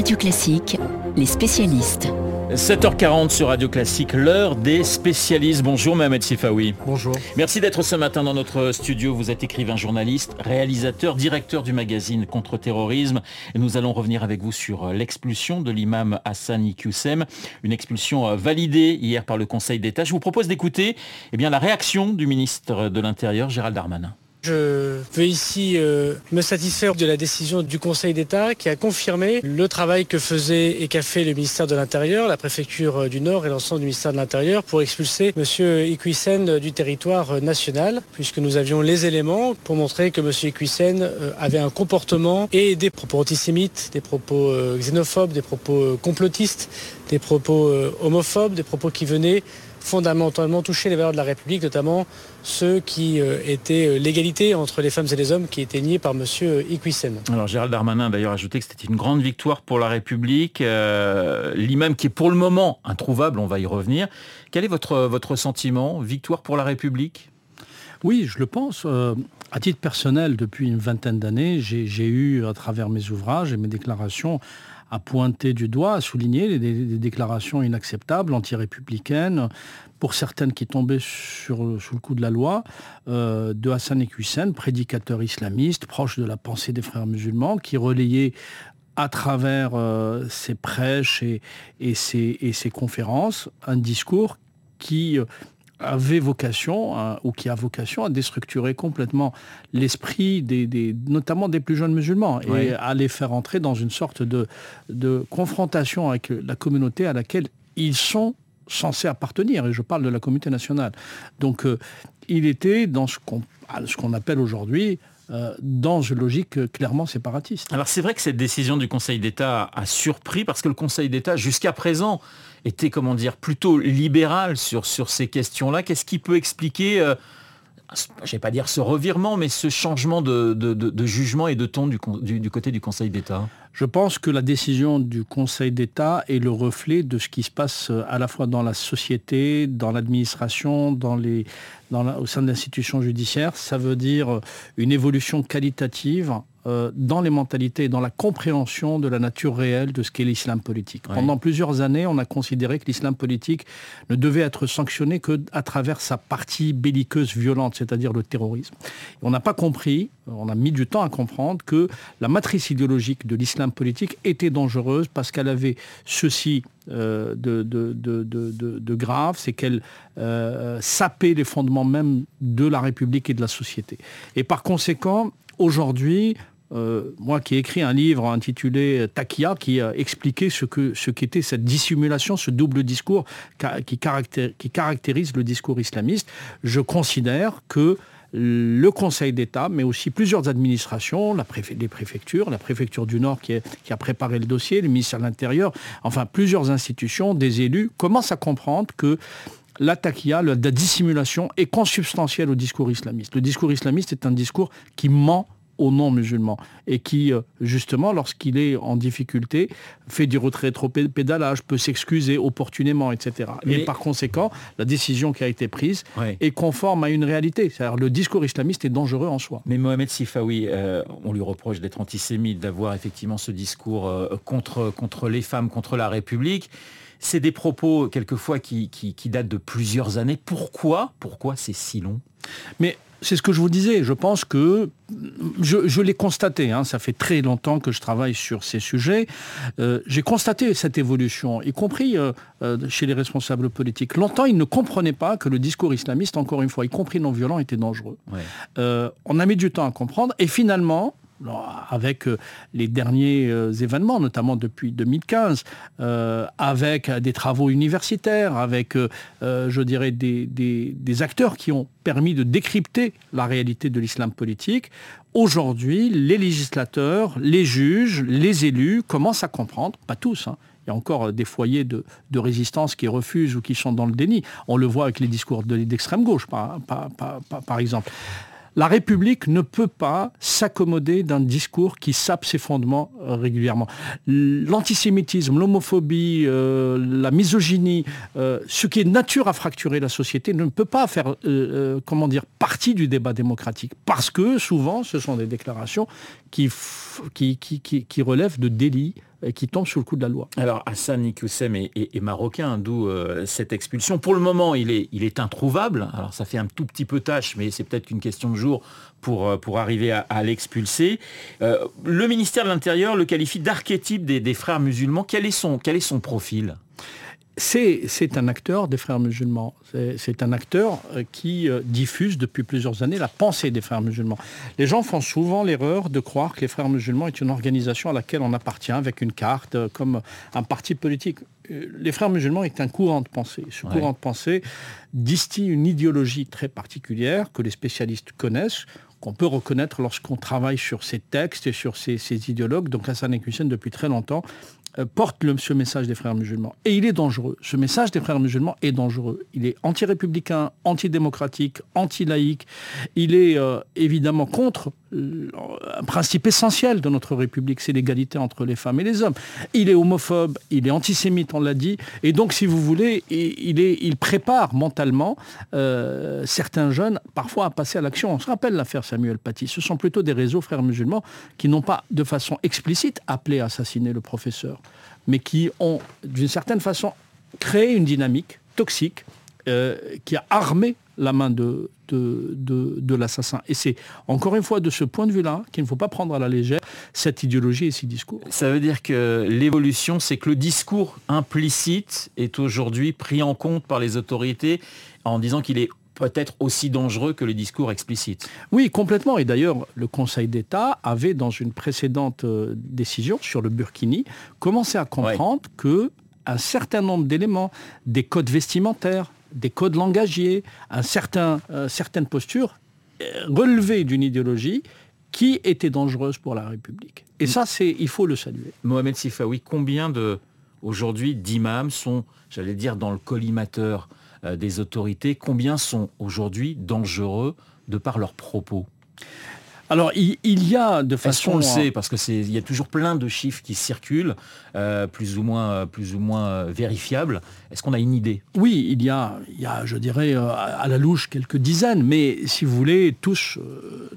Radio Classique, les spécialistes. 7h40 sur Radio Classique, l'heure des spécialistes. Bonjour Mohamed Sifawi. Bonjour. Merci d'être ce matin dans notre studio. Vous êtes écrivain, journaliste, réalisateur, directeur du magazine Contre-terrorisme. Et nous allons revenir avec vous sur l'expulsion de l'imam Hassan Iqiyoussem, une expulsion validée hier par le Conseil d'État. Je vous propose d'écouter eh bien, la réaction du ministre de l'Intérieur, Gérald Darmanin. Je veux ici euh, me satisfaire de la décision du Conseil d'État qui a confirmé le travail que faisait et qu'a fait le ministère de l'Intérieur, la préfecture euh, du Nord et l'ensemble du ministère de l'Intérieur pour expulser M. Iquissen du territoire euh, national, puisque nous avions les éléments pour montrer que M. Iquissen avait un comportement et des propos antisémites, des propos xénophobes, des propos complotistes, des propos homophobes, des propos qui venaient fondamentalement toucher les valeurs de la République, notamment ceux qui euh, étaient euh, l'égalité entre les femmes et les hommes qui étaient niés par M. Iquissen. Alors Gérald Darmanin a d'ailleurs ajouté que c'était une grande victoire pour la République. Euh, l'imam qui est pour le moment introuvable, on va y revenir. Quel est votre, votre sentiment? Victoire pour la République? Oui, je le pense. à titre personnel, depuis une vingtaine d'années, j'ai eu, à travers mes ouvrages et mes déclarations, à pointer du doigt, à souligner des, déclarations inacceptables, anti-républicaines, pour certaines qui tombaient sur, sous le coup de la loi, euh, de Hassan Hussein, prédicateur islamiste, proche de la pensée des frères musulmans, qui relayait à travers euh, ses prêches et, et, ses, et, ses, conférences un discours qui euh, avait vocation, ou qui a vocation à déstructurer complètement l'esprit des, notamment des plus jeunes musulmans et à les faire entrer dans une sorte de, de confrontation avec la communauté à laquelle ils sont censés appartenir, et je parle de la communauté nationale. Donc euh, il était dans ce qu'on qu'on appelle aujourd'hui euh, dans une logique clairement séparatiste. Alors c'est vrai que cette décision du Conseil d'État a surpris parce que le Conseil d'État, jusqu'à présent, était, comment dire, plutôt libéral sur, sur ces questions-là. Qu'est-ce qui peut expliquer, euh, je ne vais pas dire ce revirement, mais ce changement de, jugement et de ton du, du côté du Conseil d'État? Je pense que la décision du Conseil d'État est le reflet de ce qui se passe euh, à la fois dans la société, dans l'administration, dans les, dans au sein de l'institution judiciaire. Ça veut dire euh, une évolution qualitative euh, dans les mentalités et dans la compréhension de la nature réelle de ce qu'est l'islam politique. Pendant plusieurs années, on a considéré que l'islam politique ne devait être sanctionné qu'à travers sa partie belliqueuse violente, c'est-à-dire le terrorisme. on n'a pas compris, on a mis du temps à comprendre que la matrice idéologique de l'islam politique était dangereuse parce qu'elle avait ceci euh, de, grave, c'est qu'elle euh, sapait les fondements même de la République et de la société. Et par conséquent, aujourd'hui, euh, moi qui ai écrit un livre intitulé Takia, qui a expliqué ce qu'était cette dissimulation, ce double discours qui caractérise le discours islamiste, je considère que le Conseil d'État, mais aussi plusieurs administrations, les préfectures, la préfecture du Nord qui, a préparé le dossier, le ministère de l'Intérieur, enfin plusieurs institutions, des élus, commencent à comprendre que la la dissimulation est consubstantielle au discours islamiste? Le discours islamiste est un discours qui ment aux non-musulmans et qui, euh, justement, lorsqu'il est en difficulté, fait du retrait trop pédalage, peut s'excuser opportunément, etc. Et par conséquent, la décision qui a été prise est conforme à une réalité. C'est-à-dire le discours islamiste est dangereux en soi. Mais Mohamed Sifawi, euh, on lui reproche d'être antisémite, d'avoir effectivement ce discours euh, contre, contre les femmes, contre la République. C'est des propos quelquefois qui, qui, qui, datent de plusieurs années. Pourquoi Pourquoi c'est si long? Mais c'est ce que je vous disais. Je pense que je, l'ai constaté. Hein, ça fait très longtemps que je travaille sur ces sujets. Euh, j'ai constaté cette évolution, y compris euh, euh, chez les responsables politiques. Longtemps, ils ne comprenaient pas que le discours islamiste, encore une fois, y compris non violent, était dangereux. on a mis du temps à comprendre. Et finalement, avec euh, les derniers euh, événements, notamment depuis 2015, euh, avec des travaux universitaires, avec, je dirais, des, acteurs qui ont permis de décrypter la réalité de l'islam politique. Aujourd'hui, les législateurs, les juges, les élus commencent à comprendre, pas tous, hein, il y a encore des foyers de, résistance qui refusent ou qui sont dans le déni. On le voit avec les discours d'extrême gauche, par exemple. La République ne peut pas s'accommoder d'un discours qui sape ses fondements euh, régulièrement. L'antisémitisme, l'homophobie, euh, la misogynie, euh, ce qui est nature à fracturer la société ne peut pas faire, partie du débat démocratique. Parce que souvent, ce sont des déclarations qui, qui, relèvent de délits qui tombe sous le coup de la loi. Alors Hassan Iqiyoussem est, marocain, d'où euh, cette expulsion. Pour le moment, il est, introuvable. Alors ça fait un tout petit peu tâche, mais c'est peut-être qu'une question de jour pour, euh, arriver à, l'expulser. le ministère de l'Intérieur le qualifie d'archétype des, frères musulmans. Quel est son profil? C'est un acteur des frères musulmans. C'est un acteur euh, qui euh, diffuse depuis plusieurs années la pensée des frères musulmans. Les gens font souvent l'erreur de croire que les frères musulmans est une organisation à laquelle on appartient avec une carte, euh, comme un parti politique. Les frères musulmans est un courant de pensée. Ce courant de pensée distille une idéologie très particulière que les spécialistes connaissent qu'on peut reconnaître lorsqu'on travaille sur ces textes et sur ces, idéologues. Donc Hassan Hussein, depuis très longtemps, porte le, ce message des frères musulmans. Et il est dangereux. Ce message des frères musulmans est dangereux. Il est anti-républicain, anti-démocratique, anti-laïque. Il est euh, évidemment contre euh, un principe essentiel de notre République, c'est l'égalité entre les femmes et les hommes. Il est homophobe, il est antisémite, on l'a dit. Et donc, si vous voulez, il prépare mentalement certains jeunes parfois à passer à l'action. On se rappelle l'affaire Samuel Paty. Ce sont plutôt des réseaux frères musulmans qui n'ont pas de façon explicite appelé à assassiner le professeur mais qui ont, d'une certaine façon, créé une dynamique toxique euh, qui a armé la main de, de, l'assassin. Et c'est encore une fois de ce point de vue-là qu'il ne faut pas prendre à la légère cette idéologie et ces discours. Ça veut dire que l'évolution, c'est que le discours implicite est aujourd'hui pris en compte par les autorités en disant qu'il est peut-être aussi dangereux que le discours explicite. Oui, complètement. Et d'ailleurs, le Conseil d'État avait, dans une précédente euh, décision sur le Burkini, commencé à comprendre que un certain nombre d'éléments, des codes vestimentaires, des codes langagiers, un certain, euh, certaines postures euh, relevaient d'une idéologie qui était dangereuse pour la République. Et ça, c'est, il faut le saluer. Mohamed Sifawi, combien de, aujourd'hui, d'imams sont, j'allais dire, dans le collimateur des autorités, combien sont aujourd'hui dangereux de par leurs propos? Alors, il, y a de façon... On le sait, parce qu'il y a toujours plein de chiffres qui circulent, euh, plus ou moins, plus ou moins euh, vérifiables. Est-ce qu'on a une idée? Oui, il y, a, il y a, je dirais, euh, à la louche, quelques dizaines, mais si vous voulez, tous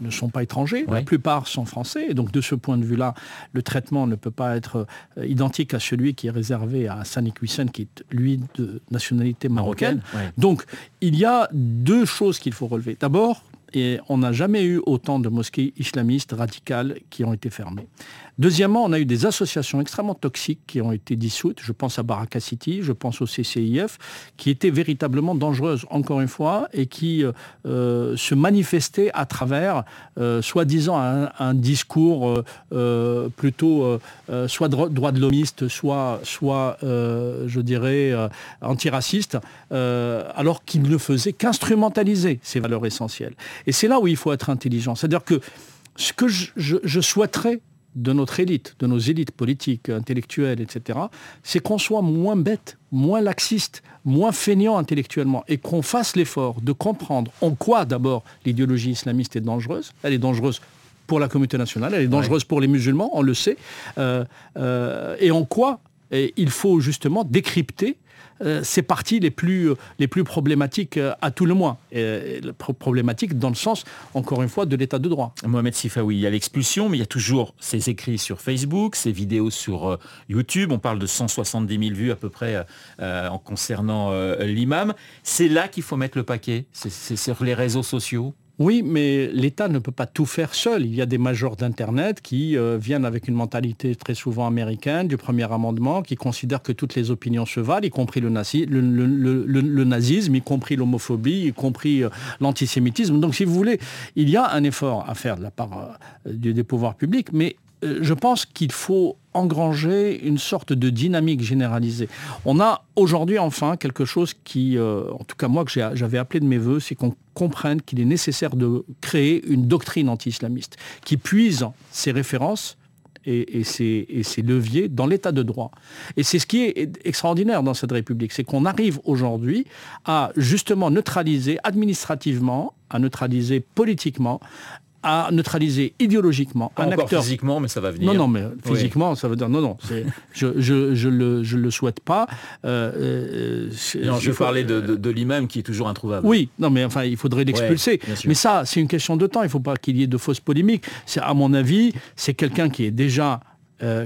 ne sont pas étrangers, la plupart sont français, et donc de ce point de vue-là, le traitement ne peut pas être identique à celui qui est réservé à Sani Hussein, qui est, lui, de nationalité marocaine. Donc, il y a deux choses qu'il faut relever. D'abord, et on n'a jamais eu autant de mosquées islamistes radicales qui ont été fermées. Deuxièmement, on a eu des associations extrêmement toxiques qui ont été dissoutes. Je pense à Baraka City, je pense au CCIF, qui étaient véritablement dangereuses, encore une fois, et qui euh, euh, se manifestaient à travers, euh, soi-disant, un, discours plutôt soit droit de l'homiste, soit, soit je dirais, antiraciste, alors qu'ils ne faisaient qu'instrumentaliser ces valeurs essentielles. Et c'est là où il faut être intelligent. C'est-à-dire que ce que je souhaiterais de notre élite, de nos élites politiques, intellectuelles, etc., c'est qu'on soit moins bête, moins laxiste, moins feignant intellectuellement et qu'on fasse l'effort de comprendre en quoi d'abord l'idéologie islamiste est dangereuse. Elle est dangereuse pour la communauté nationale, elle est dangereuse pour les musulmans, on le sait, euh, euh, et en quoi il faut justement décrypter ces parties les plus, problématiques euh, à tout le moins. Problématiques dans le sens, encore une fois, de l'état de droit. Mohamed Sifawi, il y a l'expulsion, mais il y a toujours ses écrits sur Facebook, ses vidéos sur euh, YouTube. On parle de 170 000 vues à peu près en concernant l'imam. C'est là qu'il faut mettre le paquet, c'est sur les réseaux sociaux oui, mais l'État ne peut pas tout faire seul. Il y a des majors d'Internet qui euh, viennent avec une mentalité très souvent américaine du premier amendement, qui considèrent que toutes les opinions se valent, y compris le, nazisme, y compris l'homophobie, y compris euh, l'antisémitisme. Donc si vous voulez, il y a un effort à faire de la part euh, des pouvoirs publics, mais je pense qu'il faut engranger une sorte de dynamique généralisée. On a aujourd'hui enfin quelque chose qui, euh, en tout cas moi que j'avais appelé de mes voeux, c'est qu'on comprenne qu'il est nécessaire de créer une doctrine anti-islamiste qui puise ses références et, ses, leviers dans l'état de droit. Et c'est ce qui est extraordinaire dans cette République, c'est qu'on arrive aujourd'hui à justement neutraliser administrativement, à neutraliser politiquement à neutraliser idéologiquement un acteur. physiquement, mais ça va venir. Non, non, mais physiquement, ça veut dire non, non. Je, je, je, le, je le souhaite pas. Euh, euh non, je, parlais de, de, l'imam qui est toujours introuvable. Oui, non, mais enfin, il faudrait l'expulser. mais ça, c'est une question de temps. Il ne faut pas qu'il y ait de fausses polémiques. C'est à mon avis, c'est quelqu'un qui est déjà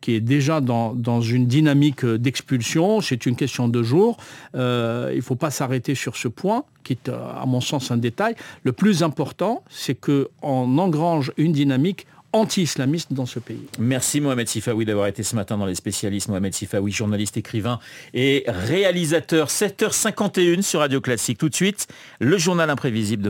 qui est déjà dans, dans une dynamique d'expulsion. C'est une question de jours. il ne faut pas s'arrêter sur ce point, qui est à mon sens un détail. Le plus important, c'est qu'on engrange une dynamique anti-islamiste dans ce pays. Merci Mohamed Sifawi d'avoir été ce matin dans les spécialistes. Mohamed Sifawi, journaliste, écrivain et réalisateur. 7h51 sur Radio Classique. Tout de suite, le journal imprévisible de